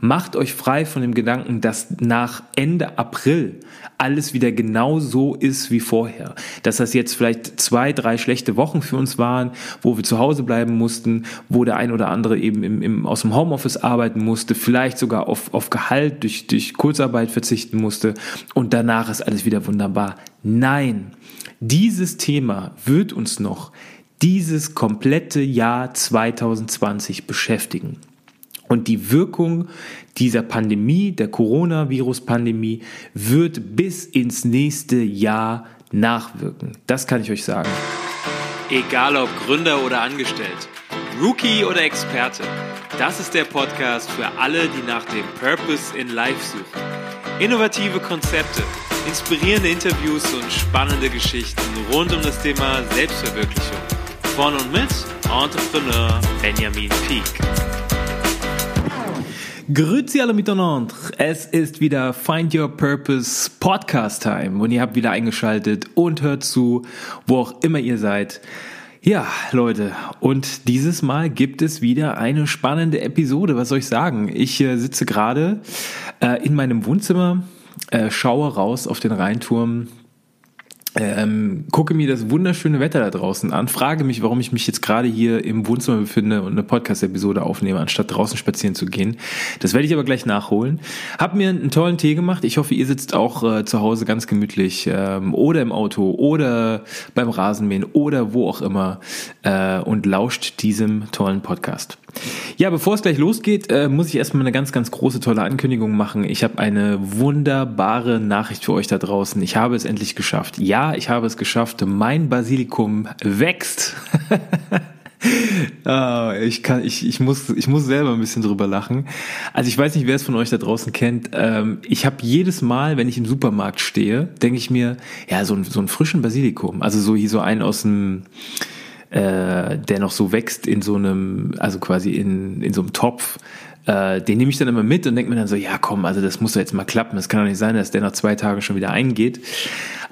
Macht euch frei von dem Gedanken, dass nach Ende April alles wieder genau so ist wie vorher. Dass das jetzt vielleicht zwei, drei schlechte Wochen für uns waren, wo wir zu Hause bleiben mussten, wo der ein oder andere eben im, im, aus dem Homeoffice arbeiten musste, vielleicht sogar auf, auf Gehalt durch, durch Kurzarbeit verzichten musste und danach ist alles wieder wunderbar. Nein, dieses Thema wird uns noch dieses komplette Jahr 2020 beschäftigen. Und die Wirkung dieser Pandemie, der Coronavirus-Pandemie, wird bis ins nächste Jahr nachwirken. Das kann ich euch sagen. Egal ob Gründer oder Angestellt, Rookie oder Experte, das ist der Podcast für alle, die nach dem Purpose in Life suchen. Innovative Konzepte, inspirierende Interviews und spannende Geschichten rund um das Thema Selbstverwirklichung. Von und mit Entrepreneur Benjamin Peak. Grüezi alle miteinander. Es ist wieder Find Your Purpose Podcast Time und ihr habt wieder eingeschaltet und hört zu, wo auch immer ihr seid. Ja, Leute, und dieses Mal gibt es wieder eine spannende Episode. Was soll ich sagen? Ich äh, sitze gerade äh, in meinem Wohnzimmer, äh, schaue raus auf den Rheinturm ähm, gucke mir das wunderschöne Wetter da draußen an, frage mich, warum ich mich jetzt gerade hier im Wohnzimmer befinde und eine Podcast-Episode aufnehme, anstatt draußen spazieren zu gehen. Das werde ich aber gleich nachholen. Hab mir einen tollen Tee gemacht. Ich hoffe, ihr sitzt auch äh, zu Hause ganz gemütlich ähm, oder im Auto oder beim Rasenmähen oder wo auch immer äh, und lauscht diesem tollen Podcast. Ja, bevor es gleich losgeht, äh, muss ich erstmal eine ganz, ganz große, tolle Ankündigung machen. Ich habe eine wunderbare Nachricht für euch da draußen. Ich habe es endlich geschafft. Ja, ich habe es geschafft. Mein Basilikum wächst. ah, ich kann, ich, ich muss, ich muss selber ein bisschen drüber lachen. Also ich weiß nicht, wer es von euch da draußen kennt. Ähm, ich habe jedes Mal, wenn ich im Supermarkt stehe, denke ich mir, ja, so, ein, so einen frischen Basilikum. Also so hier so einen aus dem äh, der noch so wächst in so einem, also quasi in, in so einem Topf, äh, den nehme ich dann immer mit und denke mir dann so, ja komm, also das muss doch jetzt mal klappen. Es kann doch nicht sein, dass der nach zwei Tagen schon wieder eingeht.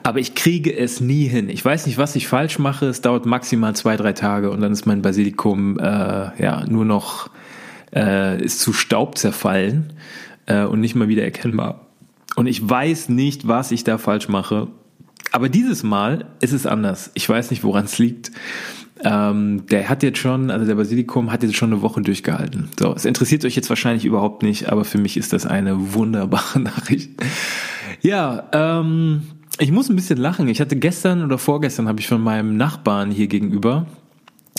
Aber ich kriege es nie hin. Ich weiß nicht, was ich falsch mache. Es dauert maximal zwei, drei Tage und dann ist mein Basilikum äh, ja nur noch äh, ist zu Staub zerfallen äh, und nicht mal wieder erkennbar. Und ich weiß nicht, was ich da falsch mache. Aber dieses Mal ist es anders. Ich weiß nicht, woran es liegt. Ähm, der hat jetzt schon, also der Basilikum hat jetzt schon eine Woche durchgehalten. So, es interessiert euch jetzt wahrscheinlich überhaupt nicht, aber für mich ist das eine wunderbare Nachricht. Ja, ähm, ich muss ein bisschen lachen. Ich hatte gestern oder vorgestern habe ich von meinem Nachbarn hier gegenüber,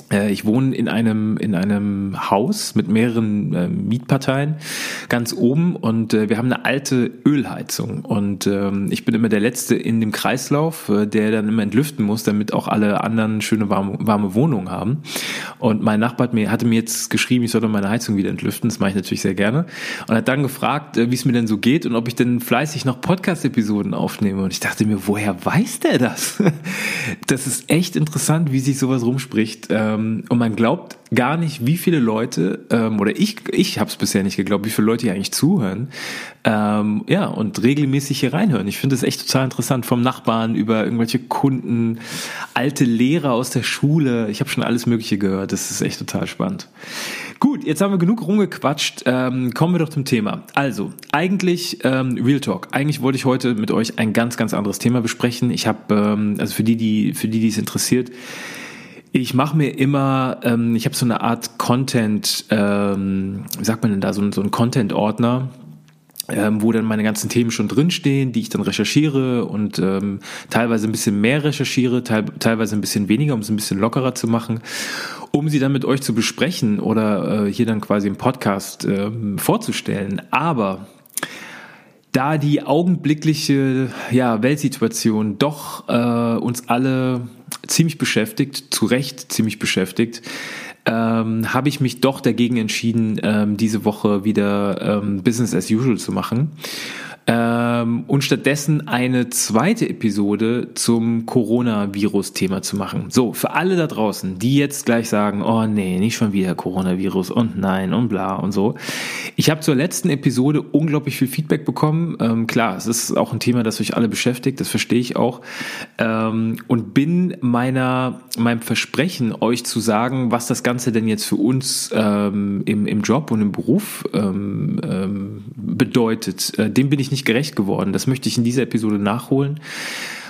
ich wohne in einem in einem Haus mit mehreren äh, Mietparteien ganz oben und äh, wir haben eine alte Ölheizung und ähm, ich bin immer der letzte in dem Kreislauf, äh, der dann immer entlüften muss, damit auch alle anderen schöne warme, warme Wohnungen haben. Und mein Nachbar hat mir, hatte mir jetzt geschrieben, ich soll meine Heizung wieder entlüften. Das mache ich natürlich sehr gerne und hat dann gefragt, äh, wie es mir denn so geht und ob ich denn fleißig noch Podcast-Episoden aufnehme. Und ich dachte mir, woher weiß der das? das ist echt interessant, wie sich sowas rumspricht. Ähm, ähm, und man glaubt gar nicht, wie viele Leute, ähm, oder ich, ich habe es bisher nicht geglaubt, wie viele Leute hier eigentlich zuhören, ähm, ja, und regelmäßig hier reinhören. Ich finde es echt total interessant, vom Nachbarn über irgendwelche Kunden, alte Lehrer aus der Schule. Ich habe schon alles Mögliche gehört. Das ist echt total spannend. Gut, jetzt haben wir genug rumgequatscht. Ähm, kommen wir doch zum Thema. Also, eigentlich ähm, Real Talk. Eigentlich wollte ich heute mit euch ein ganz, ganz anderes Thema besprechen. Ich habe, ähm, also für die, die, für die, die es interessiert, ich mache mir immer, ähm, ich habe so eine Art Content, ähm, wie sagt man denn da, so, so ein Content-Ordner, ähm, wo dann meine ganzen Themen schon drinstehen, die ich dann recherchiere und ähm, teilweise ein bisschen mehr recherchiere, teil, teilweise ein bisschen weniger, um es ein bisschen lockerer zu machen, um sie dann mit euch zu besprechen oder äh, hier dann quasi im Podcast äh, vorzustellen. Aber da die augenblickliche ja, Weltsituation doch äh, uns alle ziemlich beschäftigt, zu Recht ziemlich beschäftigt, ähm, habe ich mich doch dagegen entschieden, ähm, diese Woche wieder ähm, Business as usual zu machen ähm, und stattdessen eine zweite Episode zum Coronavirus-Thema zu machen. So, für alle da draußen, die jetzt gleich sagen, oh nee, nicht schon wieder Coronavirus und nein und bla und so. Ich habe zur letzten Episode unglaublich viel Feedback bekommen. Ähm, klar, es ist auch ein Thema, das euch alle beschäftigt, das verstehe ich auch. Ähm, und bin meiner, meinem Versprechen, euch zu sagen, was das Ganze denn jetzt für uns ähm, im, im Job und im Beruf ähm, ähm bedeutet. Äh, dem bin ich nicht gerecht geworden. Das möchte ich in dieser Episode nachholen.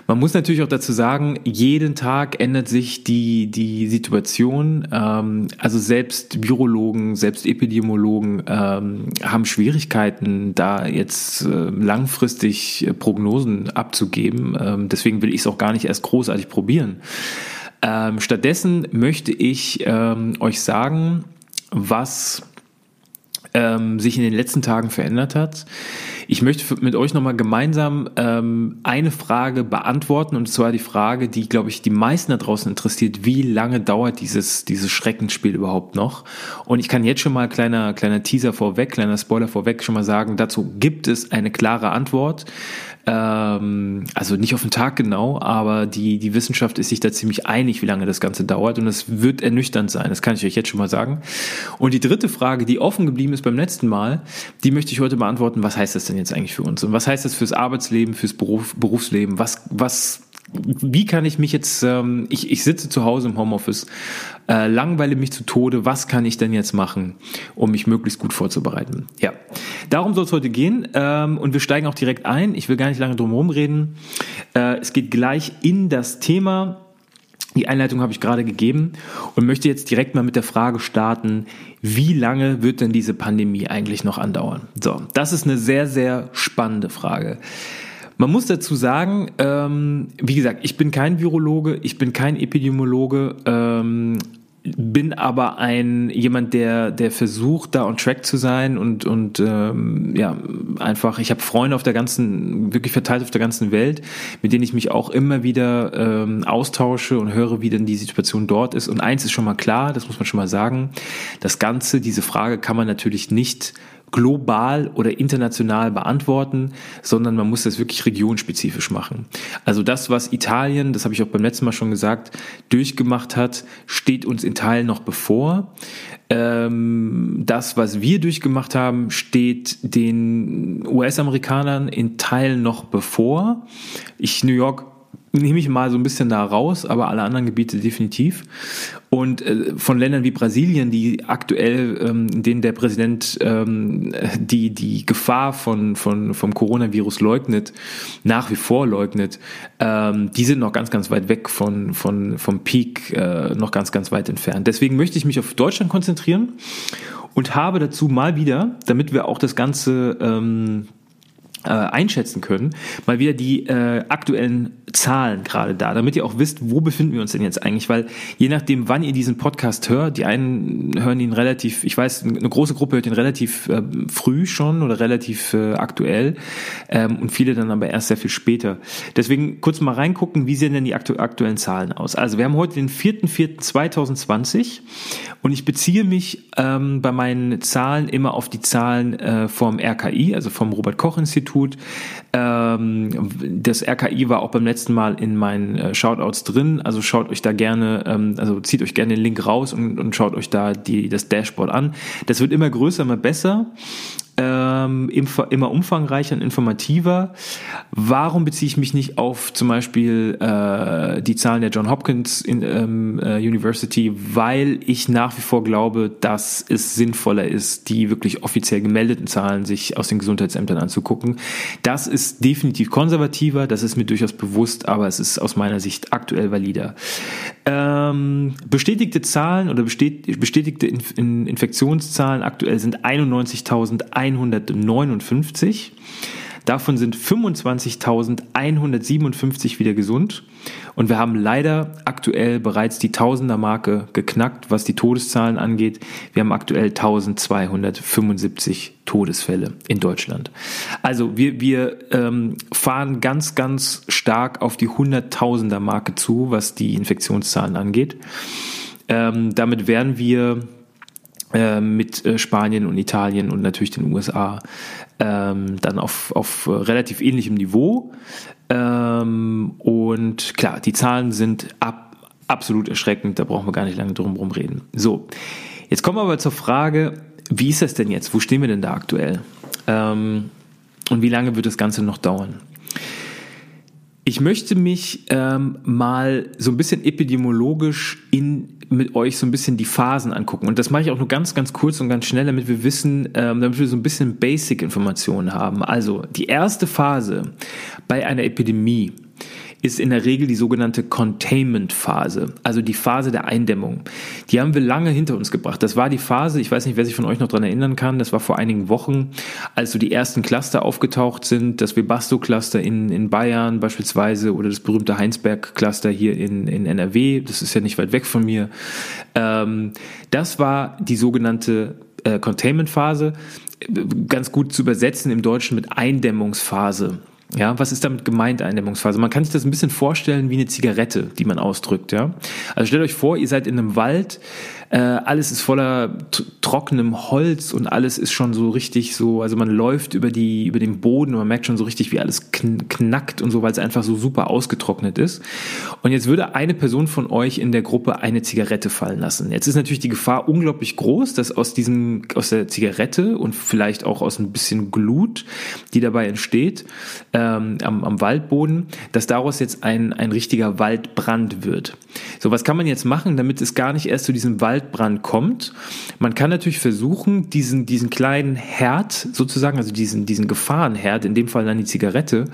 Man muss natürlich auch dazu sagen, jeden Tag ändert sich die, die Situation. Ähm, also selbst Virologen, selbst Epidemiologen ähm, haben Schwierigkeiten, da jetzt äh, langfristig Prognosen abzugeben. Ähm, deswegen will ich es auch gar nicht erst großartig probieren. Ähm, stattdessen möchte ich ähm, euch sagen, was ähm, sich in den letzten Tagen verändert hat. Ich möchte mit euch nochmal gemeinsam ähm, eine Frage beantworten und zwar die Frage, die, glaube ich, die meisten da draußen interessiert. Wie lange dauert dieses, dieses Schreckensspiel überhaupt noch? Und ich kann jetzt schon mal kleiner, kleiner Teaser vorweg, kleiner Spoiler vorweg schon mal sagen, dazu gibt es eine klare Antwort. Ähm, also nicht auf den Tag genau, aber die, die Wissenschaft ist sich da ziemlich einig, wie lange das Ganze dauert. Und es wird ernüchternd sein, das kann ich euch jetzt schon mal sagen. Und die dritte Frage, die offen geblieben ist beim letzten Mal, die möchte ich heute beantworten. Was heißt das denn jetzt eigentlich für uns? Und was heißt das fürs Arbeitsleben, fürs Beruf, Berufsleben? Was, was wie kann ich mich jetzt, ähm, ich, ich sitze zu Hause im Homeoffice, äh, langweile mich zu Tode, was kann ich denn jetzt machen, um mich möglichst gut vorzubereiten? Ja, darum soll es heute gehen ähm, und wir steigen auch direkt ein. Ich will gar nicht lange drum herum reden. Äh, es geht gleich in das Thema. Die Einleitung habe ich gerade gegeben und möchte jetzt direkt mal mit der Frage starten, wie lange wird denn diese Pandemie eigentlich noch andauern? So, das ist eine sehr, sehr spannende Frage. Man muss dazu sagen, ähm, wie gesagt, ich bin kein Virologe, ich bin kein Epidemiologe, ähm, bin aber ein jemand, der der versucht, da on track zu sein und und ähm, ja einfach. Ich habe Freunde auf der ganzen, wirklich verteilt auf der ganzen Welt, mit denen ich mich auch immer wieder ähm, austausche und höre, wie denn die Situation dort ist. Und eins ist schon mal klar, das muss man schon mal sagen: Das Ganze, diese Frage kann man natürlich nicht global oder international beantworten, sondern man muss das wirklich regionspezifisch machen. Also das, was Italien, das habe ich auch beim letzten Mal schon gesagt, durchgemacht hat, steht uns in Teilen noch bevor. Ähm, das, was wir durchgemacht haben, steht den US-Amerikanern in Teilen noch bevor. Ich, New York nehme ich mal so ein bisschen da raus, aber alle anderen Gebiete definitiv. Und äh, von Ländern wie Brasilien, die aktuell, ähm, denen der Präsident ähm, die, die Gefahr von, von, vom Coronavirus leugnet, nach wie vor leugnet, ähm, die sind noch ganz, ganz weit weg von, von, vom Peak, äh, noch ganz, ganz weit entfernt. Deswegen möchte ich mich auf Deutschland konzentrieren und habe dazu mal wieder, damit wir auch das Ganze ähm, äh, einschätzen können, mal wieder die äh, aktuellen Zahlen gerade da, damit ihr auch wisst, wo befinden wir uns denn jetzt eigentlich, weil je nachdem, wann ihr diesen Podcast hört, die einen hören ihn relativ, ich weiß, eine große Gruppe hört ihn relativ äh, früh schon oder relativ äh, aktuell ähm, und viele dann aber erst sehr viel später. Deswegen kurz mal reingucken, wie sehen denn die aktu aktuellen Zahlen aus? Also wir haben heute den 4.4.2020 und ich beziehe mich ähm, bei meinen Zahlen immer auf die Zahlen äh, vom RKI, also vom Robert Koch Institut. Ähm, das RKI war auch beim letzten Mal in meinen äh, Shoutouts drin, also schaut euch da gerne, ähm, also zieht euch gerne den Link raus und, und schaut euch da die, das Dashboard an. Das wird immer größer, immer besser ähm, immer umfangreicher und informativer. Warum beziehe ich mich nicht auf zum Beispiel äh, die Zahlen der John Hopkins in, ähm, äh, University? Weil ich nach wie vor glaube, dass es sinnvoller ist, die wirklich offiziell gemeldeten Zahlen sich aus den Gesundheitsämtern anzugucken. Das ist definitiv konservativer, das ist mir durchaus bewusst, aber es ist aus meiner Sicht aktuell valider. Ähm, bestätigte Zahlen oder bestätigte Infektionszahlen aktuell sind 91.100 159. Davon sind 25.157 wieder gesund. Und wir haben leider aktuell bereits die Tausender-Marke geknackt, was die Todeszahlen angeht. Wir haben aktuell 1275 Todesfälle in Deutschland. Also wir, wir ähm, fahren ganz, ganz stark auf die Hunderttausender-Marke zu, was die Infektionszahlen angeht. Ähm, damit werden wir mit äh, Spanien und Italien und natürlich den USA ähm, dann auf, auf relativ ähnlichem Niveau. Ähm, und klar, die Zahlen sind ab, absolut erschreckend, da brauchen wir gar nicht lange drum herum reden. So, jetzt kommen wir aber zur Frage, wie ist das denn jetzt? Wo stehen wir denn da aktuell? Ähm, und wie lange wird das Ganze noch dauern? Ich möchte mich ähm, mal so ein bisschen epidemiologisch in mit euch so ein bisschen die Phasen angucken. Und das mache ich auch nur ganz, ganz kurz und ganz schnell, damit wir wissen, ähm, damit wir so ein bisschen Basic-Informationen haben. Also die erste Phase bei einer Epidemie ist in der Regel die sogenannte Containment-Phase, also die Phase der Eindämmung. Die haben wir lange hinter uns gebracht. Das war die Phase, ich weiß nicht, wer sich von euch noch dran erinnern kann, das war vor einigen Wochen, als so die ersten Cluster aufgetaucht sind, das Webasto-Cluster in, in Bayern beispielsweise oder das berühmte Heinsberg-Cluster hier in, in NRW, das ist ja nicht weit weg von mir. Ähm, das war die sogenannte äh, Containment-Phase, ganz gut zu übersetzen im Deutschen mit Eindämmungsphase. Ja, was ist damit gemeint, Eindämmungsphase? Man kann sich das ein bisschen vorstellen wie eine Zigarette, die man ausdrückt, ja. Also stellt euch vor, ihr seid in einem Wald, äh, alles ist voller trockenem Holz und alles ist schon so richtig so, also man läuft über die, über den Boden und man merkt schon so richtig, wie alles kn knackt und so, weil es einfach so super ausgetrocknet ist. Und jetzt würde eine Person von euch in der Gruppe eine Zigarette fallen lassen. Jetzt ist natürlich die Gefahr unglaublich groß, dass aus diesem, aus der Zigarette und vielleicht auch aus ein bisschen Glut, die dabei entsteht, ähm, am, am Waldboden, dass daraus jetzt ein, ein richtiger Waldbrand wird. So, was kann man jetzt machen, damit es gar nicht erst zu diesem Wald Waldbrand kommt. Man kann natürlich versuchen, diesen, diesen kleinen Herd sozusagen, also diesen, diesen Gefahrenherd, in dem Fall dann die Zigarette,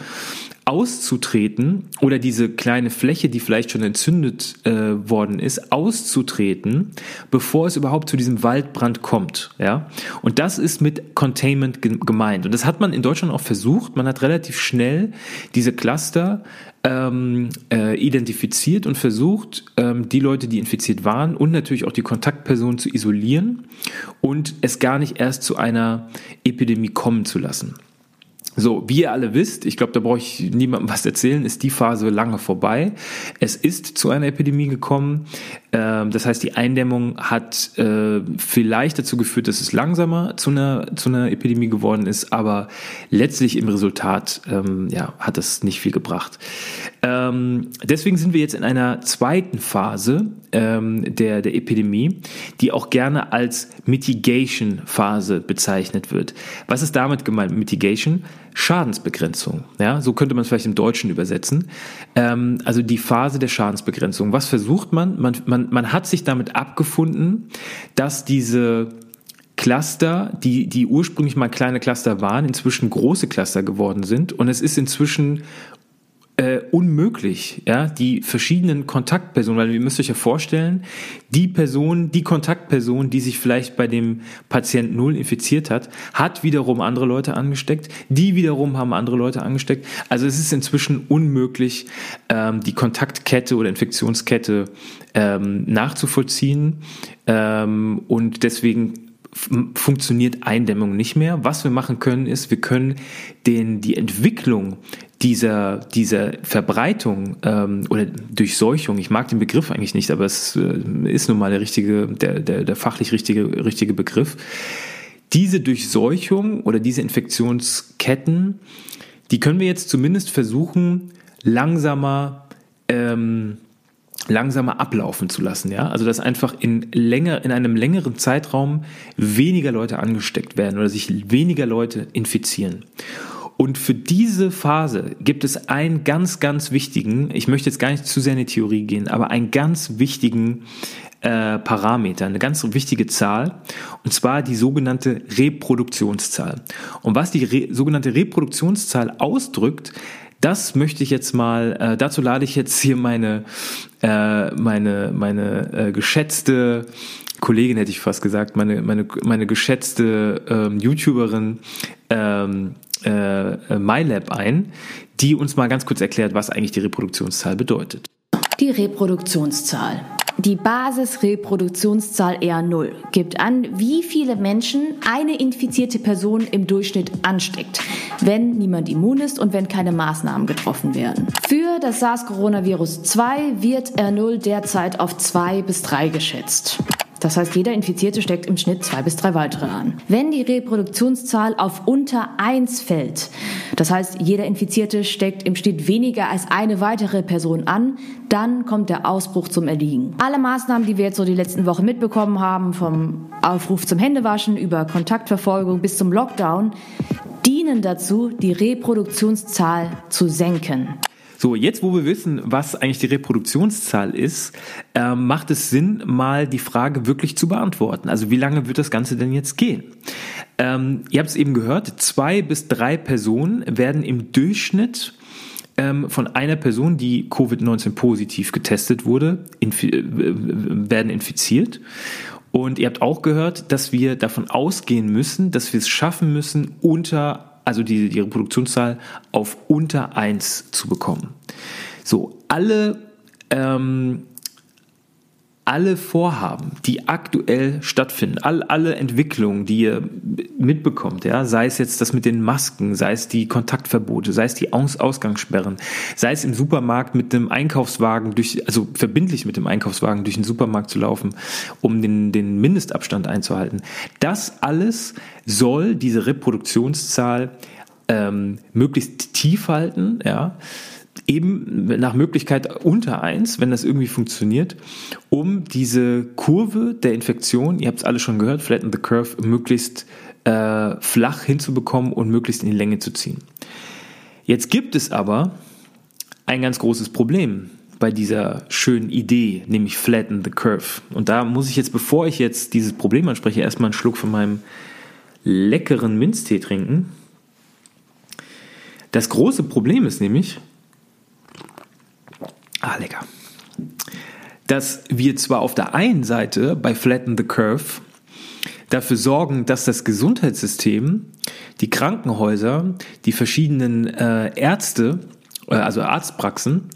auszutreten oder diese kleine Fläche, die vielleicht schon entzündet äh, worden ist, auszutreten, bevor es überhaupt zu diesem Waldbrand kommt. Ja? Und das ist mit Containment gemeint. Und das hat man in Deutschland auch versucht. Man hat relativ schnell diese Cluster ähm, äh, identifiziert und versucht, ähm, die Leute, die infiziert waren und natürlich auch die Kontaktpersonen zu isolieren und es gar nicht erst zu einer Epidemie kommen zu lassen. So, wie ihr alle wisst, ich glaube, da brauche ich niemandem was erzählen, ist die Phase lange vorbei. Es ist zu einer Epidemie gekommen. Ähm, das heißt, die Eindämmung hat äh, vielleicht dazu geführt, dass es langsamer zu einer, zu einer Epidemie geworden ist, aber letztlich im Resultat ähm, ja, hat das nicht viel gebracht. Ähm, deswegen sind wir jetzt in einer zweiten Phase der, der Epidemie, die auch gerne als Mitigation-Phase bezeichnet wird. Was ist damit gemeint? Mitigation? Schadensbegrenzung. Ja, so könnte man es vielleicht im Deutschen übersetzen. Ähm, also die Phase der Schadensbegrenzung. Was versucht man? Man, man? man hat sich damit abgefunden, dass diese Cluster, die, die ursprünglich mal kleine Cluster waren, inzwischen große Cluster geworden sind. Und es ist inzwischen äh, unmöglich, ja, die verschiedenen Kontaktpersonen, weil ihr müsst euch ja vorstellen, die Person, die Kontaktperson, die sich vielleicht bei dem Patient Null infiziert hat, hat wiederum andere Leute angesteckt, die wiederum haben andere Leute angesteckt. Also es ist inzwischen unmöglich, ähm, die Kontaktkette oder Infektionskette ähm, nachzuvollziehen ähm, und deswegen funktioniert Eindämmung nicht mehr. Was wir machen können, ist, wir können den, die Entwicklung dieser, dieser Verbreitung ähm, oder Durchseuchung, ich mag den Begriff eigentlich nicht, aber es äh, ist nun mal der richtige, der, der, der fachlich richtige, richtige Begriff. Diese Durchseuchung oder diese Infektionsketten, die können wir jetzt zumindest versuchen, langsamer ähm, langsamer ablaufen zu lassen, ja? Also dass einfach in länger in einem längeren Zeitraum weniger Leute angesteckt werden oder sich weniger Leute infizieren. Und für diese Phase gibt es einen ganz, ganz wichtigen, ich möchte jetzt gar nicht zu sehr in die Theorie gehen, aber einen ganz wichtigen äh, Parameter, eine ganz wichtige Zahl, und zwar die sogenannte Reproduktionszahl. Und was die Re sogenannte Reproduktionszahl ausdrückt, das möchte ich jetzt mal, äh, dazu lade ich jetzt hier meine, äh, meine, meine äh, geschätzte Kollegin, hätte ich fast gesagt, meine, meine, meine geschätzte ähm, YouTuberin ähm, äh, MyLab ein, die uns mal ganz kurz erklärt, was eigentlich die Reproduktionszahl bedeutet. Die Reproduktionszahl. Die Basisreproduktionszahl R0 gibt an, wie viele Menschen eine infizierte Person im Durchschnitt ansteckt, wenn niemand immun ist und wenn keine Maßnahmen getroffen werden. Für das SARS-Coronavirus 2 wird R0 derzeit auf 2 bis 3 geschätzt. Das heißt, jeder Infizierte steckt im Schnitt zwei bis drei weitere an. Wenn die Reproduktionszahl auf unter eins fällt, das heißt, jeder Infizierte steckt im Schnitt weniger als eine weitere Person an, dann kommt der Ausbruch zum Erliegen. Alle Maßnahmen, die wir jetzt so die letzten Wochen mitbekommen haben, vom Aufruf zum Händewaschen über Kontaktverfolgung bis zum Lockdown, dienen dazu, die Reproduktionszahl zu senken. So, jetzt wo wir wissen, was eigentlich die Reproduktionszahl ist, äh, macht es Sinn, mal die Frage wirklich zu beantworten. Also wie lange wird das Ganze denn jetzt gehen? Ähm, ihr habt es eben gehört, zwei bis drei Personen werden im Durchschnitt ähm, von einer Person, die Covid-19 positiv getestet wurde, infi äh, werden infiziert. Und ihr habt auch gehört, dass wir davon ausgehen müssen, dass wir es schaffen müssen, unter, also die, die Reproduktionszahl auf unter eins zu bekommen. So, alle ähm, alle Vorhaben, die aktuell stattfinden, all, alle Entwicklungen, die ihr mitbekommt, ja, sei es jetzt das mit den Masken, sei es die Kontaktverbote, sei es die Aus Ausgangssperren, sei es im Supermarkt mit dem Einkaufswagen durch, also verbindlich mit dem Einkaufswagen durch den Supermarkt zu laufen, um den, den Mindestabstand einzuhalten. Das alles soll diese Reproduktionszahl ähm, möglichst tief halten, ja eben nach Möglichkeit unter eins, wenn das irgendwie funktioniert, um diese Kurve der Infektion, ihr habt es alle schon gehört, flatten the curve, möglichst äh, flach hinzubekommen und möglichst in die Länge zu ziehen. Jetzt gibt es aber ein ganz großes Problem bei dieser schönen Idee, nämlich flatten the curve. Und da muss ich jetzt, bevor ich jetzt dieses Problem anspreche, erstmal einen Schluck von meinem leckeren Minztee trinken. Das große Problem ist nämlich, Ah, lecker. Dass wir zwar auf der einen Seite bei Flatten the Curve dafür sorgen, dass das Gesundheitssystem, die Krankenhäuser, die verschiedenen äh, Ärzte, äh, also Arztpraxen,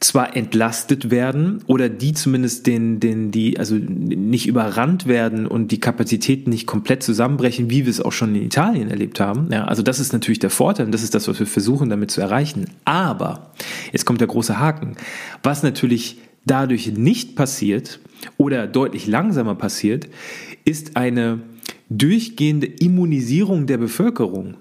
zwar entlastet werden oder die zumindest den, den, die, also nicht überrannt werden und die Kapazitäten nicht komplett zusammenbrechen, wie wir es auch schon in Italien erlebt haben. Ja, also das ist natürlich der Vorteil und das ist das, was wir versuchen damit zu erreichen. Aber, jetzt kommt der große Haken, was natürlich dadurch nicht passiert oder deutlich langsamer passiert, ist eine durchgehende Immunisierung der Bevölkerung.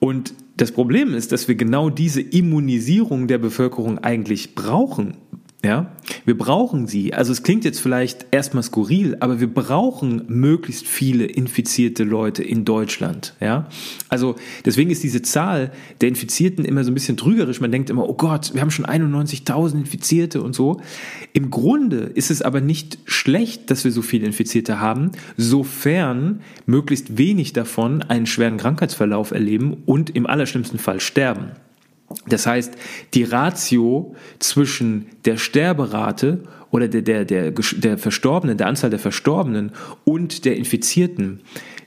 Und das Problem ist, dass wir genau diese Immunisierung der Bevölkerung eigentlich brauchen. Ja, wir brauchen sie. Also es klingt jetzt vielleicht erstmal skurril, aber wir brauchen möglichst viele infizierte Leute in Deutschland. Ja, also deswegen ist diese Zahl der Infizierten immer so ein bisschen trügerisch. Man denkt immer, oh Gott, wir haben schon 91.000 Infizierte und so. Im Grunde ist es aber nicht schlecht, dass wir so viele Infizierte haben, sofern möglichst wenig davon einen schweren Krankheitsverlauf erleben und im allerschlimmsten Fall sterben. Das heißt, die Ratio zwischen der Sterberate oder der, der, der, der Verstorbenen, der Anzahl der Verstorbenen und der Infizierten,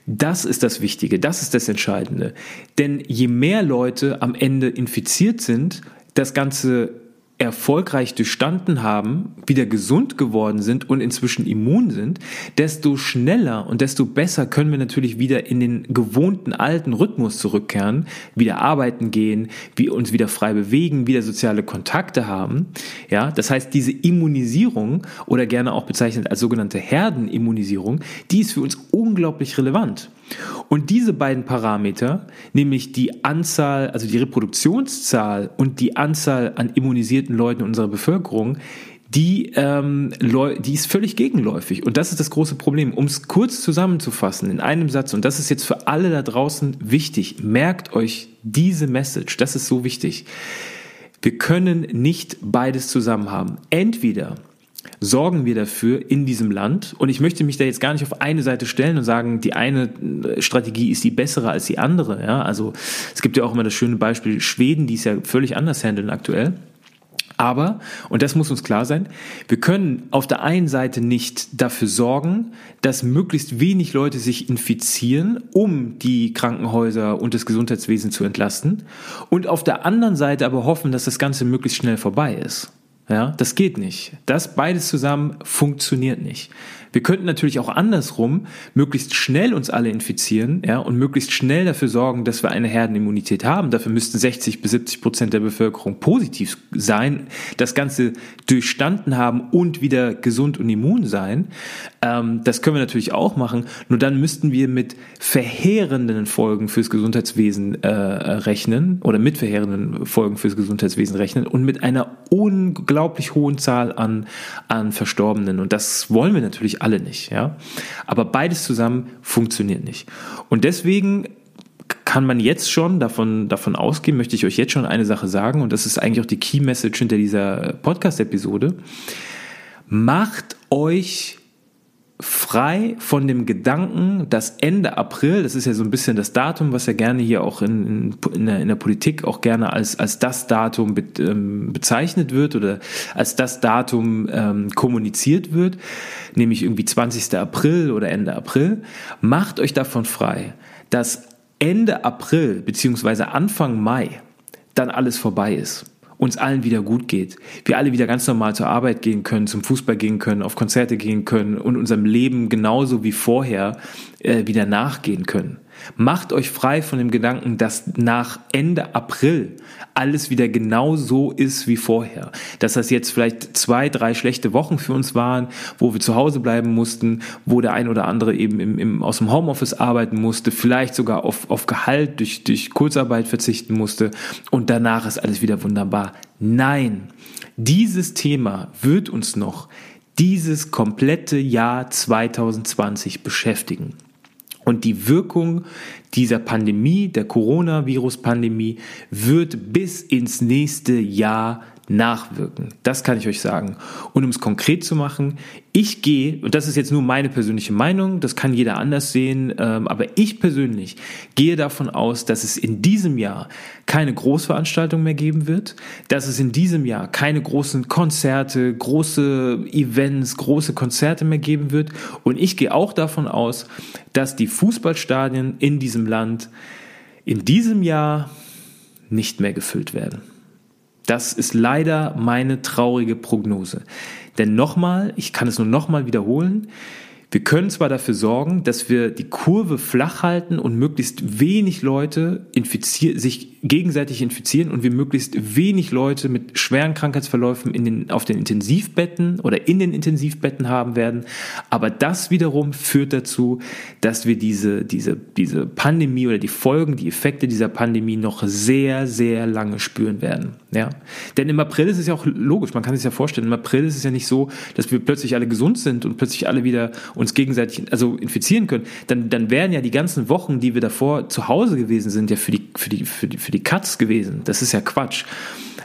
das ist das Wichtige, das ist das Entscheidende. Denn je mehr Leute am Ende infiziert sind, das Ganze erfolgreich durchstanden haben, wieder gesund geworden sind und inzwischen immun sind, desto schneller und desto besser können wir natürlich wieder in den gewohnten alten Rhythmus zurückkehren, wieder arbeiten gehen, wir uns wieder frei bewegen, wieder soziale Kontakte haben. Ja, das heißt, diese Immunisierung oder gerne auch bezeichnet als sogenannte Herdenimmunisierung, die ist für uns unglaublich relevant. Und diese beiden Parameter, nämlich die Anzahl, also die Reproduktionszahl und die Anzahl an immunisierten Leuten in unserer Bevölkerung, die, ähm, die ist völlig gegenläufig. Und das ist das große Problem. Um es kurz zusammenzufassen in einem Satz, und das ist jetzt für alle da draußen wichtig, merkt euch diese Message, das ist so wichtig. Wir können nicht beides zusammen haben. Entweder sorgen wir dafür in diesem Land. Und ich möchte mich da jetzt gar nicht auf eine Seite stellen und sagen, die eine äh, Strategie ist die bessere als die andere. Ja, also es gibt ja auch immer das schöne Beispiel Schweden, die es ja völlig anders handeln aktuell. Aber, und das muss uns klar sein, wir können auf der einen Seite nicht dafür sorgen, dass möglichst wenig Leute sich infizieren, um die Krankenhäuser und das Gesundheitswesen zu entlasten, und auf der anderen Seite aber hoffen, dass das Ganze möglichst schnell vorbei ist. Ja, das geht nicht. Das beides zusammen funktioniert nicht. Wir könnten natürlich auch andersrum möglichst schnell uns alle infizieren, ja, und möglichst schnell dafür sorgen, dass wir eine Herdenimmunität haben. Dafür müssten 60 bis 70 Prozent der Bevölkerung positiv sein, das Ganze durchstanden haben und wieder gesund und immun sein. Ähm, das können wir natürlich auch machen. Nur dann müssten wir mit verheerenden Folgen fürs Gesundheitswesen äh, rechnen oder mit verheerenden Folgen fürs Gesundheitswesen rechnen und mit einer unglaublich hohen Zahl an, an Verstorbenen. Und das wollen wir natürlich alle nicht, ja. Aber beides zusammen funktioniert nicht. Und deswegen kann man jetzt schon davon, davon ausgehen, möchte ich euch jetzt schon eine Sache sagen, und das ist eigentlich auch die Key Message hinter dieser Podcast-Episode. Macht euch frei von dem Gedanken, dass Ende April, das ist ja so ein bisschen das Datum, was ja gerne hier auch in, in, der, in der Politik auch gerne als, als das Datum be, ähm, bezeichnet wird oder als das Datum ähm, kommuniziert wird, nämlich irgendwie 20. April oder Ende April, macht euch davon frei, dass Ende April beziehungsweise Anfang Mai dann alles vorbei ist uns allen wieder gut geht. Wir alle wieder ganz normal zur Arbeit gehen können, zum Fußball gehen können, auf Konzerte gehen können und unserem Leben genauso wie vorher äh, wieder nachgehen können. Macht euch frei von dem Gedanken, dass nach Ende April alles wieder genau so ist wie vorher. Dass das jetzt vielleicht zwei, drei schlechte Wochen für uns waren, wo wir zu Hause bleiben mussten, wo der ein oder andere eben im, im, aus dem Homeoffice arbeiten musste, vielleicht sogar auf, auf Gehalt durch, durch Kurzarbeit verzichten musste und danach ist alles wieder wunderbar. Nein, dieses Thema wird uns noch dieses komplette Jahr 2020 beschäftigen. Und die Wirkung dieser Pandemie, der Coronavirus-Pandemie, wird bis ins nächste Jahr nachwirken. Das kann ich euch sagen. Und um es konkret zu machen, ich gehe, und das ist jetzt nur meine persönliche Meinung, das kann jeder anders sehen, ähm, aber ich persönlich gehe davon aus, dass es in diesem Jahr keine Großveranstaltung mehr geben wird, dass es in diesem Jahr keine großen Konzerte, große Events, große Konzerte mehr geben wird. Und ich gehe auch davon aus, dass die Fußballstadien in diesem Land in diesem Jahr nicht mehr gefüllt werden. Das ist leider meine traurige Prognose. Denn nochmal, ich kann es nur nochmal wiederholen, wir können zwar dafür sorgen, dass wir die Kurve flach halten und möglichst wenig Leute sich gegenseitig infizieren und wir möglichst wenig Leute mit schweren Krankheitsverläufen in den, auf den Intensivbetten oder in den Intensivbetten haben werden. Aber das wiederum führt dazu, dass wir diese, diese, diese Pandemie oder die Folgen, die Effekte dieser Pandemie noch sehr, sehr lange spüren werden. Ja? Denn im April ist es ja auch logisch, man kann sich ja vorstellen, im April ist es ja nicht so, dass wir plötzlich alle gesund sind und plötzlich alle wieder uns gegenseitig also infizieren können, dann, dann wären ja die ganzen Wochen, die wir davor zu Hause gewesen sind, ja für die, für die, für die, für die Katz gewesen. Das ist ja Quatsch.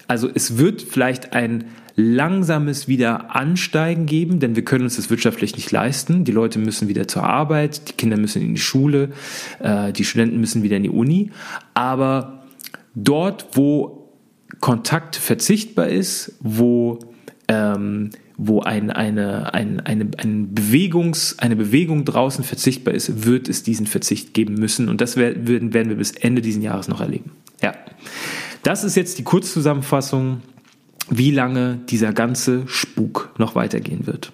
Also es wird vielleicht ein langsames wieder Ansteigen geben, denn wir können uns das wirtschaftlich nicht leisten. Die Leute müssen wieder zur Arbeit, die Kinder müssen in die Schule, äh, die Studenten müssen wieder in die Uni. Aber dort, wo Kontakt verzichtbar ist, wo ähm, wo ein, eine, ein, eine, ein Bewegungs, eine Bewegung draußen verzichtbar ist, wird es diesen Verzicht geben müssen. Und das werden, werden wir bis Ende dieses Jahres noch erleben. Ja. Das ist jetzt die Kurzzusammenfassung, wie lange dieser ganze Spuk noch weitergehen wird.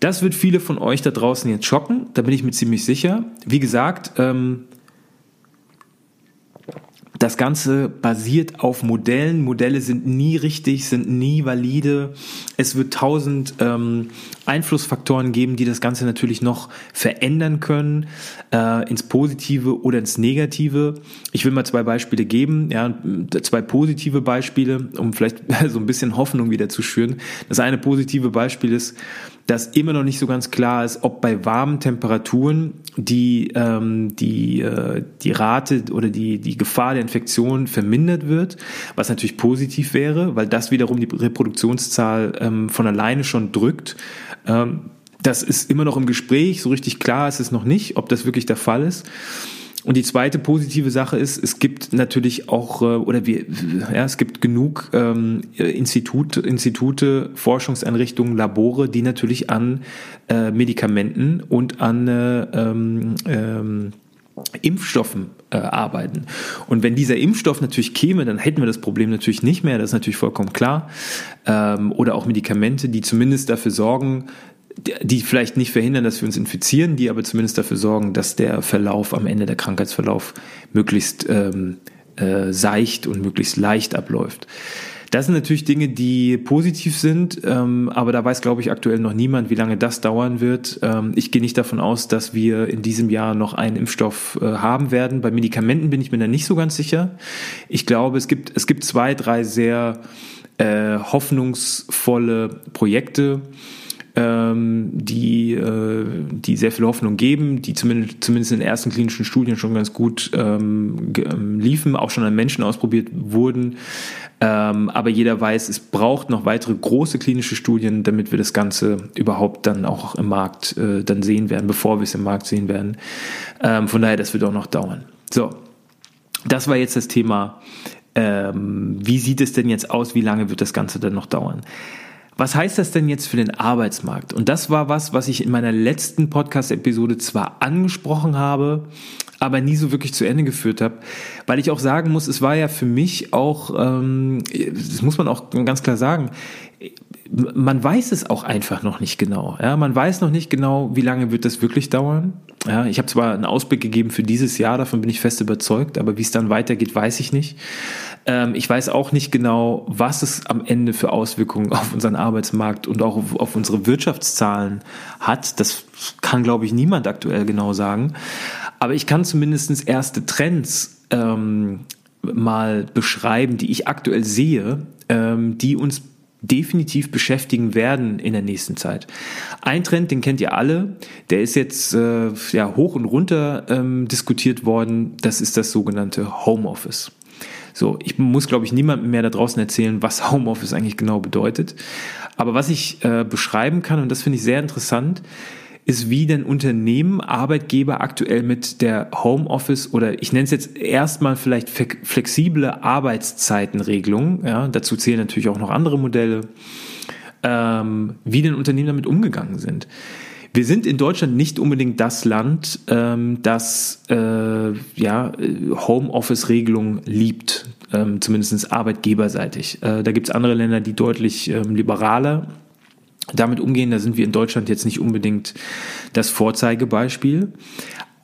Das wird viele von euch da draußen jetzt schocken, da bin ich mir ziemlich sicher. Wie gesagt, ähm, das Ganze basiert auf Modellen. Modelle sind nie richtig, sind nie valide. Es wird tausend ähm, Einflussfaktoren geben, die das Ganze natürlich noch verändern können, äh, ins Positive oder ins Negative. Ich will mal zwei Beispiele geben, ja, zwei positive Beispiele, um vielleicht so ein bisschen Hoffnung wieder zu schüren. Das eine positive Beispiel ist, dass immer noch nicht so ganz klar ist, ob bei warmen Temperaturen die, ähm, die, äh, die Rate oder die, die Gefahr der Infektion vermindert wird, was natürlich positiv wäre, weil das wiederum die Reproduktionszahl ähm, von alleine schon drückt. Ähm, das ist immer noch im Gespräch, so richtig klar ist es noch nicht, ob das wirklich der Fall ist. Und die zweite positive Sache ist, es gibt natürlich auch, äh, oder wir, ja, es gibt genug ähm, Institut, Institute, Forschungseinrichtungen, Labore, die natürlich an äh, Medikamenten und an äh, ähm, ähm, Impfstoffen äh, arbeiten. Und wenn dieser Impfstoff natürlich käme, dann hätten wir das Problem natürlich nicht mehr, das ist natürlich vollkommen klar. Ähm, oder auch Medikamente, die zumindest dafür sorgen, die vielleicht nicht verhindern, dass wir uns infizieren, die aber zumindest dafür sorgen, dass der Verlauf am Ende, der Krankheitsverlauf, möglichst ähm, äh, seicht und möglichst leicht abläuft. Das sind natürlich Dinge, die positiv sind, ähm, aber da weiß, glaube ich, aktuell noch niemand, wie lange das dauern wird. Ähm, ich gehe nicht davon aus, dass wir in diesem Jahr noch einen Impfstoff äh, haben werden. Bei Medikamenten bin ich mir da nicht so ganz sicher. Ich glaube, es gibt, es gibt zwei, drei sehr äh, hoffnungsvolle Projekte ähm, die, äh, die sehr viel Hoffnung geben, die zumindest, zumindest in ersten klinischen Studien schon ganz gut ähm, ähm, liefen, auch schon an Menschen ausprobiert wurden. Ähm, aber jeder weiß, es braucht noch weitere große klinische Studien, damit wir das Ganze überhaupt dann auch im Markt äh, dann sehen werden, bevor wir es im Markt sehen werden. Ähm, von daher, das wird auch noch dauern. So, das war jetzt das Thema. Ähm, wie sieht es denn jetzt aus? Wie lange wird das Ganze denn noch dauern? Was heißt das denn jetzt für den Arbeitsmarkt? Und das war was, was ich in meiner letzten Podcast-Episode zwar angesprochen habe, aber nie so wirklich zu Ende geführt habe, weil ich auch sagen muss, es war ja für mich auch, ähm, das muss man auch ganz klar sagen, man weiß es auch einfach noch nicht genau. Ja, man weiß noch nicht genau, wie lange wird das wirklich dauern. Ja, ich habe zwar einen Ausblick gegeben für dieses Jahr, davon bin ich fest überzeugt, aber wie es dann weitergeht, weiß ich nicht. Ähm, ich weiß auch nicht genau, was es am Ende für Auswirkungen auf unseren Arbeitsmarkt und auch auf, auf unsere Wirtschaftszahlen hat. Das kann, glaube ich, niemand aktuell genau sagen. Aber ich kann zumindest erste Trends ähm, mal beschreiben, die ich aktuell sehe, ähm, die uns definitiv beschäftigen werden in der nächsten Zeit. Ein Trend, den kennt ihr alle, der ist jetzt äh, ja, hoch und runter ähm, diskutiert worden, das ist das sogenannte Homeoffice. So, ich muss, glaube ich, niemandem mehr da draußen erzählen, was Homeoffice eigentlich genau bedeutet. Aber was ich äh, beschreiben kann, und das finde ich sehr interessant, ist, wie denn Unternehmen, Arbeitgeber aktuell mit der Homeoffice oder ich nenne es jetzt erstmal vielleicht flexible Arbeitszeitenregelung, ja, dazu zählen natürlich auch noch andere Modelle, ähm, wie denn Unternehmen damit umgegangen sind. Wir sind in Deutschland nicht unbedingt das Land, ähm, das äh, ja, Homeoffice-Regelungen liebt, ähm, zumindest arbeitgeberseitig. Äh, da gibt es andere Länder, die deutlich ähm, liberaler damit umgehen. Da sind wir in Deutschland jetzt nicht unbedingt das Vorzeigebeispiel.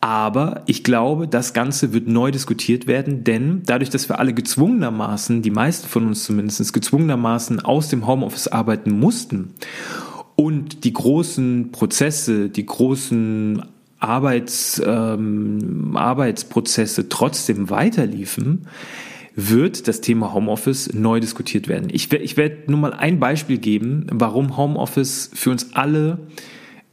Aber ich glaube, das Ganze wird neu diskutiert werden, denn dadurch, dass wir alle gezwungenermaßen, die meisten von uns zumindest, gezwungenermaßen aus dem Homeoffice arbeiten mussten und die großen Prozesse, die großen Arbeits, ähm, Arbeitsprozesse trotzdem weiterliefen, wird das Thema Homeoffice neu diskutiert werden. Ich, ich werde nur mal ein Beispiel geben, warum Homeoffice für uns alle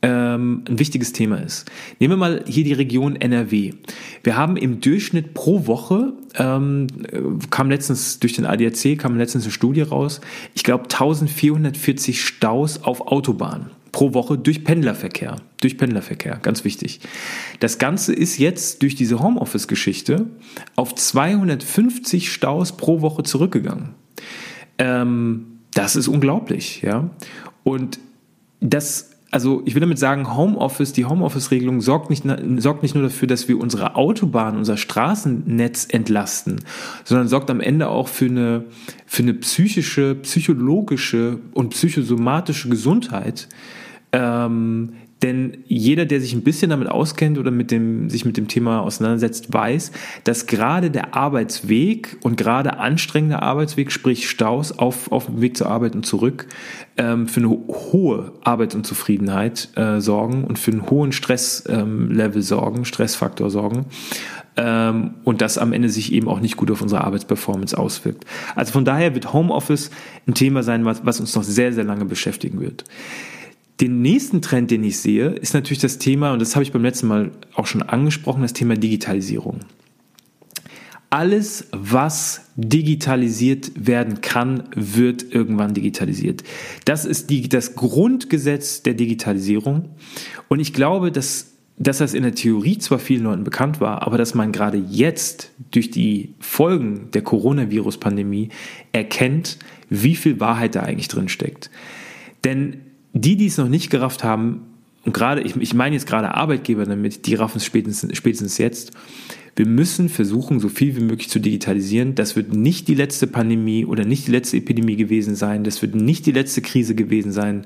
ähm, ein wichtiges Thema ist. Nehmen wir mal hier die Region NRW. Wir haben im Durchschnitt pro Woche, ähm, kam letztens durch den ADAC, kam letztens eine Studie raus, ich glaube 1440 Staus auf Autobahnen pro Woche durch Pendlerverkehr. Durch Pendlerverkehr, ganz wichtig. Das Ganze ist jetzt durch diese Homeoffice-Geschichte auf 250 Staus pro Woche zurückgegangen. Ähm, das ist unglaublich, ja. Und das also ich will damit sagen, Homeoffice, die Homeoffice-Regelung sorgt nicht, sorgt nicht nur dafür, dass wir unsere Autobahn, unser Straßennetz entlasten, sondern sorgt am Ende auch für eine, für eine psychische, psychologische und psychosomatische Gesundheit, ähm, denn jeder, der sich ein bisschen damit auskennt oder mit dem, sich mit dem Thema auseinandersetzt, weiß, dass gerade der Arbeitsweg und gerade anstrengender Arbeitsweg, sprich Staus auf, auf dem Weg zur Arbeit und zurück, ähm, für eine hohe Arbeitsunzufriedenheit äh, sorgen und für einen hohen Stresslevel ähm, sorgen, Stressfaktor sorgen. Ähm, und das am Ende sich eben auch nicht gut auf unsere Arbeitsperformance auswirkt. Also von daher wird Homeoffice ein Thema sein, was, was uns noch sehr, sehr lange beschäftigen wird. Den nächsten Trend, den ich sehe, ist natürlich das Thema, und das habe ich beim letzten Mal auch schon angesprochen, das Thema Digitalisierung. Alles, was digitalisiert werden kann, wird irgendwann digitalisiert. Das ist die, das Grundgesetz der Digitalisierung. Und ich glaube, dass, dass das in der Theorie zwar vielen Leuten bekannt war, aber dass man gerade jetzt durch die Folgen der Coronavirus-Pandemie erkennt, wie viel Wahrheit da eigentlich drin steckt. Denn die, die es noch nicht gerafft haben, und gerade, ich, ich meine jetzt gerade Arbeitgeber damit, die raffen es spätestens, spätestens jetzt, wir müssen versuchen, so viel wie möglich zu digitalisieren. Das wird nicht die letzte Pandemie oder nicht die letzte Epidemie gewesen sein. Das wird nicht die letzte Krise gewesen sein.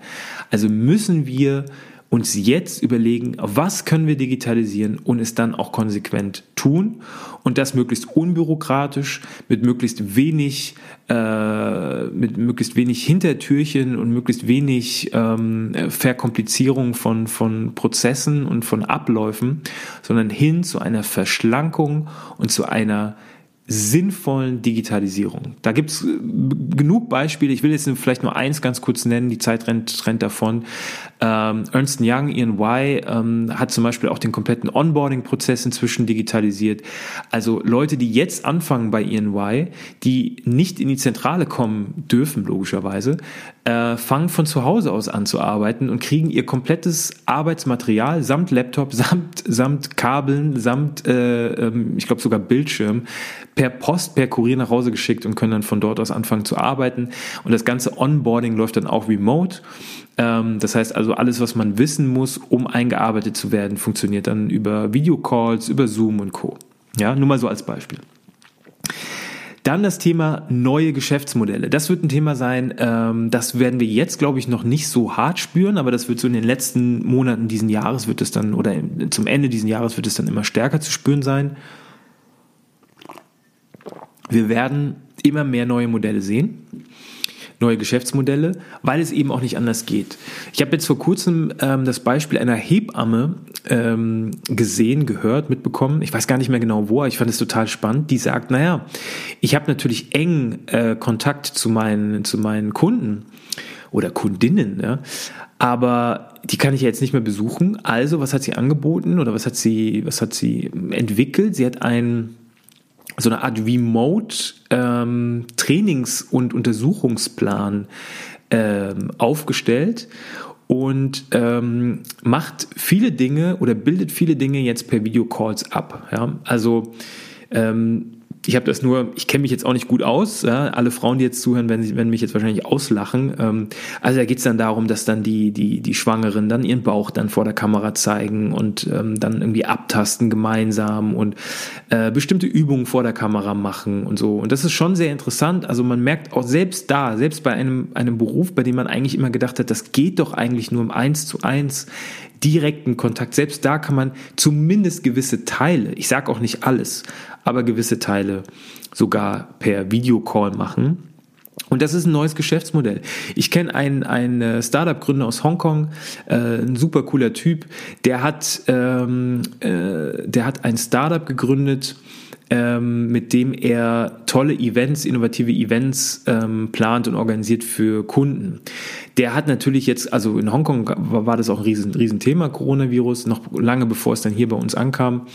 Also müssen wir uns jetzt überlegen, was können wir digitalisieren und es dann auch konsequent tun und das möglichst unbürokratisch, mit möglichst wenig, äh, mit möglichst wenig Hintertürchen und möglichst wenig ähm, Verkomplizierung von, von Prozessen und von Abläufen, sondern hin zu einer Verschlankung und zu einer sinnvollen Digitalisierung. Da gibt's äh, genug Beispiele. Ich will jetzt vielleicht nur eins ganz kurz nennen. Die Zeit rennt, rennt davon. Ähm, Ernst Young, EY, ähm, hat zum Beispiel auch den kompletten Onboarding-Prozess inzwischen digitalisiert. Also Leute, die jetzt anfangen bei EY, die nicht in die Zentrale kommen dürfen, logischerweise, äh, fangen von zu Hause aus an zu arbeiten und kriegen ihr komplettes Arbeitsmaterial samt Laptop, samt, samt Kabeln, samt, äh, ähm, ich glaube sogar Bildschirm, per Post, per Kurier nach Hause geschickt und können dann von dort aus anfangen zu arbeiten. Und das ganze Onboarding läuft dann auch remote. Ähm, das heißt also, alles, was man wissen muss, um eingearbeitet zu werden, funktioniert dann über Videocalls, über Zoom und Co. Ja, nur mal so als Beispiel. Dann das Thema neue Geschäftsmodelle. Das wird ein Thema sein, ähm, das werden wir jetzt, glaube ich, noch nicht so hart spüren, aber das wird so in den letzten Monaten diesen Jahres wird es dann, oder zum Ende diesen Jahres wird es dann immer stärker zu spüren sein. Wir werden immer mehr neue Modelle sehen neue Geschäftsmodelle, weil es eben auch nicht anders geht. Ich habe jetzt vor kurzem ähm, das Beispiel einer Hebamme ähm, gesehen, gehört, mitbekommen. Ich weiß gar nicht mehr genau wo, ich fand es total spannend. Die sagt, naja, ich habe natürlich eng äh, Kontakt zu meinen, zu meinen Kunden oder Kundinnen, ja, aber die kann ich ja jetzt nicht mehr besuchen. Also, was hat sie angeboten oder was hat sie, was hat sie entwickelt? Sie hat ein so eine Art Remote ähm, Trainings- und Untersuchungsplan ähm, aufgestellt und ähm, macht viele Dinge oder bildet viele Dinge jetzt per Videocalls ab. Ja? Also ähm, ich habe das nur, ich kenne mich jetzt auch nicht gut aus. Ja? Alle Frauen, die jetzt zuhören, werden, werden mich jetzt wahrscheinlich auslachen. Ähm, also da geht es dann darum, dass dann die, die, die Schwangeren dann ihren Bauch dann vor der Kamera zeigen und ähm, dann irgendwie abtasten gemeinsam und äh, bestimmte Übungen vor der Kamera machen und so. Und das ist schon sehr interessant. Also man merkt auch selbst da, selbst bei einem, einem Beruf, bei dem man eigentlich immer gedacht hat, das geht doch eigentlich nur im Eins zu eins, direkten Kontakt. Selbst da kann man zumindest gewisse Teile, ich sage auch nicht alles, aber gewisse Teile sogar per Videocall machen. Und das ist ein neues Geschäftsmodell. Ich kenne einen, einen äh, Startup-Gründer aus Hongkong, äh, ein super cooler Typ, der hat, ähm, äh, der hat ein Startup gegründet, ähm, mit dem er tolle Events, innovative Events ähm, plant und organisiert für Kunden. Der hat natürlich jetzt, also in Hongkong war, das auch ein riesen, riesen Thema, Coronavirus, noch lange bevor es dann hier bei uns ankam.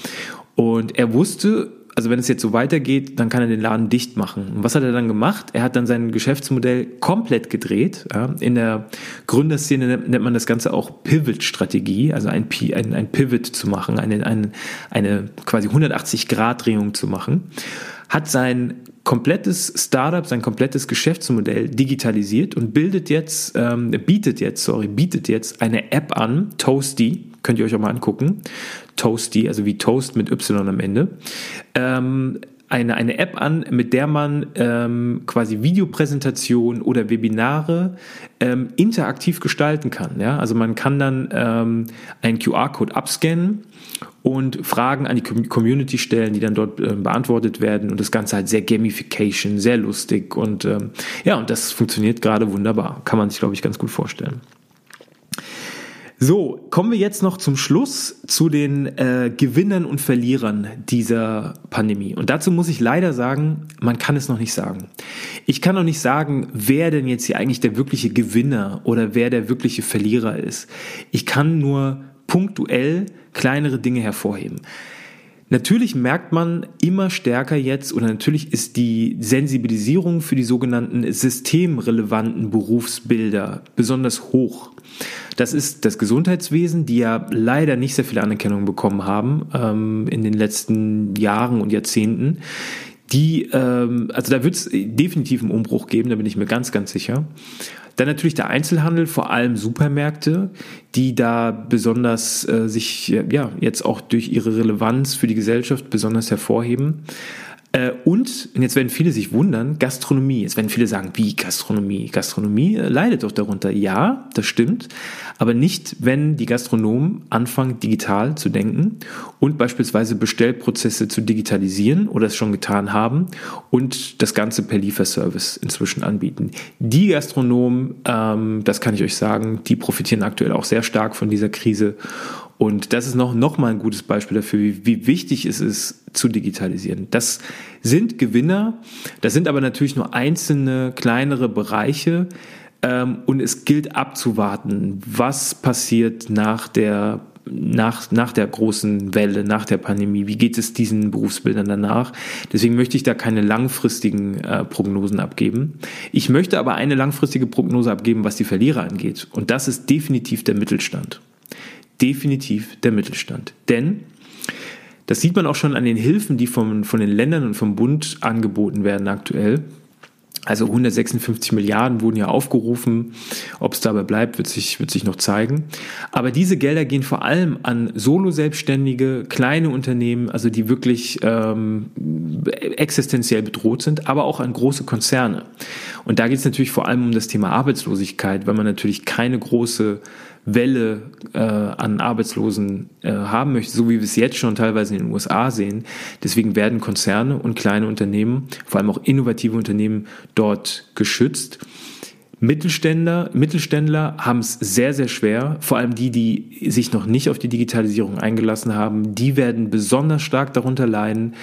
Und er wusste, also wenn es jetzt so weitergeht, dann kann er den Laden dicht machen. Und was hat er dann gemacht? Er hat dann sein Geschäftsmodell komplett gedreht. Ja. In der Gründerszene nennt man das Ganze auch Pivot-Strategie, also ein, ein, ein, Pivot zu machen, eine, eine, eine quasi 180-Grad-Drehung zu machen. Hat sein komplettes Startup, sein komplettes Geschäftsmodell digitalisiert und bildet jetzt, ähm, bietet jetzt, sorry, bietet jetzt eine App an, Toasty, könnt ihr euch auch mal angucken. Toasty, also wie Toast mit Y am Ende. Ähm, eine, eine App an, mit der man ähm, quasi Videopräsentationen oder Webinare ähm, interaktiv gestalten kann. Ja? Also man kann dann ähm, einen QR-Code abscannen und Fragen an die Community stellen, die dann dort äh, beantwortet werden und das Ganze halt sehr Gamification, sehr lustig und ähm, ja, und das funktioniert gerade wunderbar. Kann man sich, glaube ich, ganz gut vorstellen. So, kommen wir jetzt noch zum Schluss zu den äh, Gewinnern und Verlierern dieser Pandemie. Und dazu muss ich leider sagen, man kann es noch nicht sagen. Ich kann noch nicht sagen, wer denn jetzt hier eigentlich der wirkliche Gewinner oder wer der wirkliche Verlierer ist. Ich kann nur punktuell kleinere Dinge hervorheben. Natürlich merkt man immer stärker jetzt oder natürlich ist die Sensibilisierung für die sogenannten systemrelevanten Berufsbilder besonders hoch. Das ist das Gesundheitswesen, die ja leider nicht sehr viel Anerkennung bekommen haben ähm, in den letzten Jahren und Jahrzehnten. Die, ähm, also da wird es definitiv einen Umbruch geben, da bin ich mir ganz, ganz sicher. Dann natürlich der Einzelhandel, vor allem Supermärkte, die da besonders äh, sich ja jetzt auch durch ihre Relevanz für die Gesellschaft besonders hervorheben. Äh, und, und jetzt werden viele sich wundern, Gastronomie. Jetzt werden viele sagen, wie Gastronomie? Gastronomie äh, leidet doch darunter. Ja, das stimmt, aber nicht, wenn die Gastronomen anfangen, digital zu denken und beispielsweise Bestellprozesse zu digitalisieren oder es schon getan haben und das Ganze per Lieferservice inzwischen anbieten. Die Gastronomen, ähm, das kann ich euch sagen, die profitieren aktuell auch sehr stark von dieser Krise Und das ist noch, noch mal ein gutes Beispiel dafür, wie, wie wichtig es ist, zu digitalisieren. Das sind Gewinner, das sind aber natürlich nur einzelne kleinere Bereiche, ähm, und es gilt abzuwarten, was passiert nach der nach, nach der großen Welle, nach der Pandemie, wie geht es diesen Berufsbildern danach? Deswegen möchte ich da keine langfristigen äh, Prognosen abgeben. Ich möchte aber eine langfristige Prognose abgeben, was die Verlierer angeht. Und das ist definitiv der Mittelstand. Definitiv der Mittelstand. Denn das sieht man auch schon an den Hilfen, die vom, von den Ländern und vom Bund angeboten werden aktuell. Also 156 Milliarden wurden ja aufgerufen. Ob es dabei bleibt, wird sich, wird sich noch zeigen. Aber diese Gelder gehen vor allem an Solo-Selbstständige, kleine Unternehmen, also die wirklich ähm, existenziell bedroht sind, aber auch an große Konzerne. Und da geht es natürlich vor allem um das Thema Arbeitslosigkeit, weil man natürlich keine große Welle äh, an Arbeitslosen äh, haben möchte, so wie wir es jetzt schon teilweise in den USA sehen. Deswegen werden Konzerne und kleine Unternehmen, vor allem auch innovative Unternehmen, dort geschützt. Mittelständler, Mittelständler haben es sehr, sehr schwer. Vor allem die, die sich noch nicht auf die Digitalisierung eingelassen haben, die werden besonders stark darunter leiden.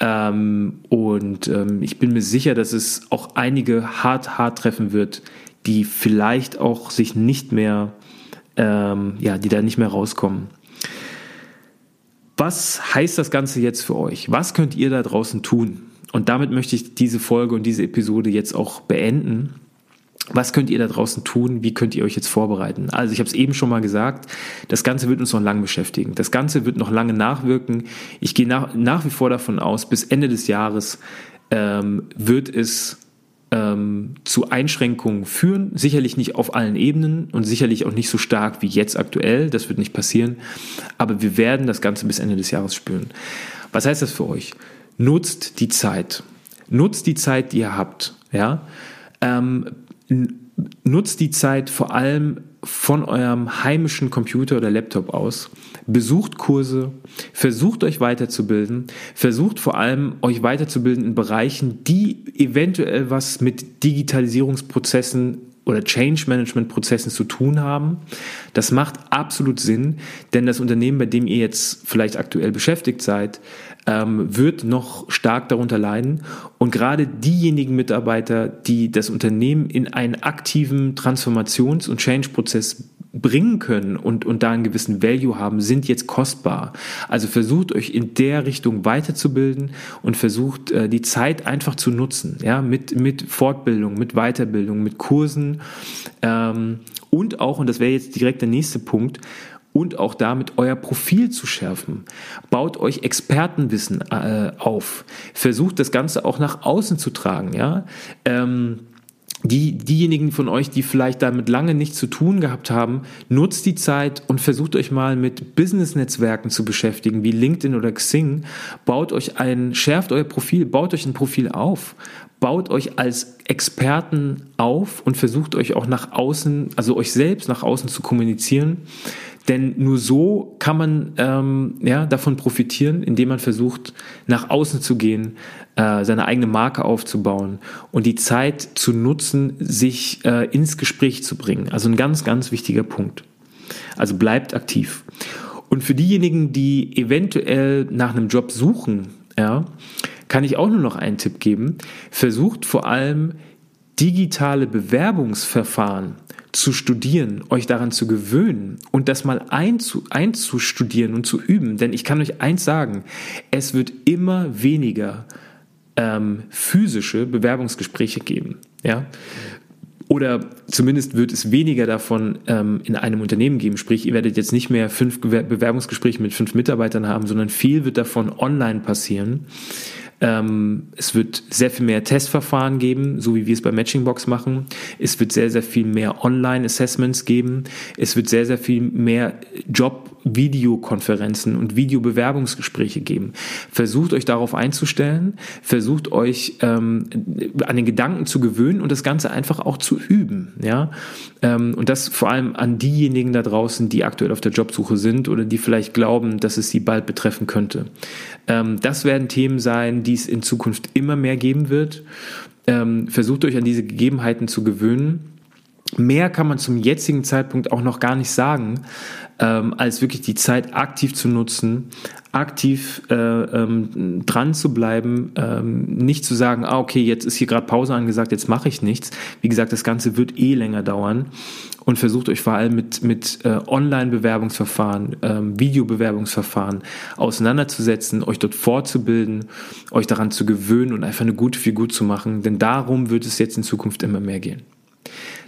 Ähm, und ähm, ich bin mir sicher, dass es auch einige hart, hart treffen wird, die vielleicht auch sich nicht mehr ähm, ja, die da nicht mehr rauskommen. Was heißt das Ganze jetzt für euch? Was könnt ihr da draußen tun? Und damit möchte ich diese Folge und diese Episode jetzt auch beenden. Was könnt ihr da draußen tun? Wie könnt ihr euch jetzt vorbereiten? Also ich habe es eben schon mal gesagt, das Ganze wird uns noch lange beschäftigen. Das Ganze wird noch lange nachwirken. Ich gehe nach, nach wie vor davon aus, bis Ende des Jahres ähm, wird es ähm, zu Einschränkungen führen. Sicherlich nicht auf allen Ebenen und sicherlich auch nicht so stark wie jetzt aktuell. Das wird nicht passieren. Aber wir werden das Ganze bis Ende des Jahres spüren. Was heißt das für euch? Nutzt die Zeit. Nutzt die Zeit, die ihr habt. Ja. Ähm, nutzt die Zeit vor allem von eurem heimischen Computer oder Laptop aus. Besucht Kurse, versucht euch weiterzubilden, versucht vor allem euch weiterzubilden in Bereichen, die eventuell was mit Digitalisierungsprozessen oder Change Management Prozessen zu tun haben. Das macht absolut Sinn, denn das Unternehmen, bei dem ihr jetzt vielleicht aktuell beschäftigt seid, ähm, wird noch stark darunter leiden. Und gerade diejenigen Mitarbeiter, die das Unternehmen in einen aktiven Transformations- und Change-Prozess bringen können und, und da einen gewissen Value haben, sind jetzt kostbar. Also versucht euch in der Richtung weiterzubilden und versucht äh, die Zeit einfach zu nutzen, ja, mit, mit Fortbildung, mit Weiterbildung, mit Kursen ähm, und auch, und das wäre jetzt direkt der nächste Punkt, und auch damit euer Profil zu schärfen. Baut euch Expertenwissen äh, auf. Versucht das Ganze auch nach außen zu tragen, ja. Ähm, die, diejenigen von euch, die vielleicht damit lange nichts zu tun gehabt haben, nutzt die Zeit und versucht euch mal mit Business-Netzwerken zu beschäftigen, wie LinkedIn oder Xing. Baut euch ein, schärft euer Profil, baut euch ein Profil auf. Baut euch als Experten auf und versucht euch auch nach außen, also euch selbst nach außen zu kommunizieren. Denn nur so kann man ähm, ja, davon profitieren, indem man versucht, nach außen zu gehen, äh, seine eigene Marke aufzubauen und die Zeit zu nutzen, sich äh, ins Gespräch zu bringen. Also ein ganz, ganz wichtiger Punkt. Also bleibt aktiv. Und für diejenigen, die eventuell nach einem Job suchen, ja, kann ich auch nur noch einen Tipp geben. Versucht vor allem digitale Bewerbungsverfahren zu studieren, euch daran zu gewöhnen und das mal einzu, einzustudieren und zu üben. Denn ich kann euch eins sagen, es wird immer weniger ähm, physische Bewerbungsgespräche geben. Ja? Oder zumindest wird es weniger davon ähm, in einem Unternehmen geben. Sprich, ihr werdet jetzt nicht mehr fünf Bewerbungsgespräche mit fünf Mitarbeitern haben, sondern viel wird davon online passieren. Ähm, es wird sehr viel mehr Testverfahren geben, so wie wir es bei Matchingbox machen. Es wird sehr, sehr viel mehr Online-Assessments geben. Es wird sehr, sehr viel mehr Job-Videokonferenzen und Videobewerbungsgespräche geben. Versucht euch darauf einzustellen, versucht euch ähm, an den Gedanken zu gewöhnen und das Ganze einfach auch zu üben. Ja? Ähm, und das vor allem an diejenigen da draußen, die aktuell auf der Jobsuche sind oder die vielleicht glauben, dass es sie bald betreffen könnte. Ähm, das werden Themen sein, die es in Zukunft immer mehr geben wird. Ähm, versucht euch an diese Gegebenheiten zu gewöhnen. Mehr kann man zum jetzigen Zeitpunkt auch noch gar nicht sagen, ähm, als wirklich die Zeit aktiv zu nutzen, aktiv äh, ähm, dran zu bleiben, ähm, nicht zu sagen, ah, okay, jetzt ist hier gerade Pause angesagt, jetzt mache ich nichts. Wie gesagt, das Ganze wird eh länger dauern und versucht euch vor allem mit, mit äh, Online-Bewerbungsverfahren, ähm, Videobewerbungsverfahren auseinanderzusetzen, euch dort fortzubilden, euch daran zu gewöhnen und einfach eine gute Figur zu machen, denn darum wird es jetzt in Zukunft immer mehr gehen.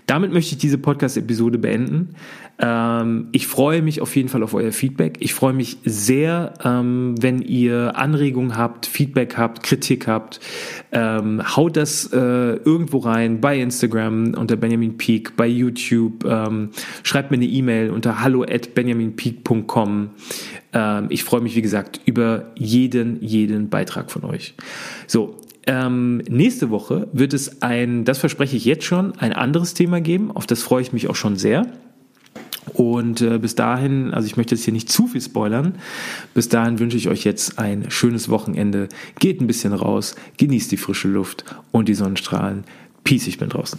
Damit möchte ich diese Podcast-Episode beenden. Ähm, ich freue mich auf jeden Fall auf euer Feedback. Ich freue mich sehr, ähm, wenn ihr Anregungen habt, Feedback habt, Kritik habt. Ähm, haut das äh, irgendwo rein bei Instagram unter Benjamin Peak, bei YouTube. Schreibt mir eine E-Mail unter hallo at benjaminpeak.com. Ich freue mich, wie gesagt, über jeden, jeden Beitrag von euch. So, ähm, nächste Woche wird es ein, das verspreche ich jetzt schon, ein anderes Thema geben. Auf das freue ich mich auch schon sehr. Und äh, bis dahin, also ich möchte jetzt hier nicht zu viel spoilern, bis dahin wünsche ich euch jetzt ein schönes Wochenende. Geht ein bisschen raus, genießt die frische Luft und die Sonnenstrahlen. Peace, ich bin draußen.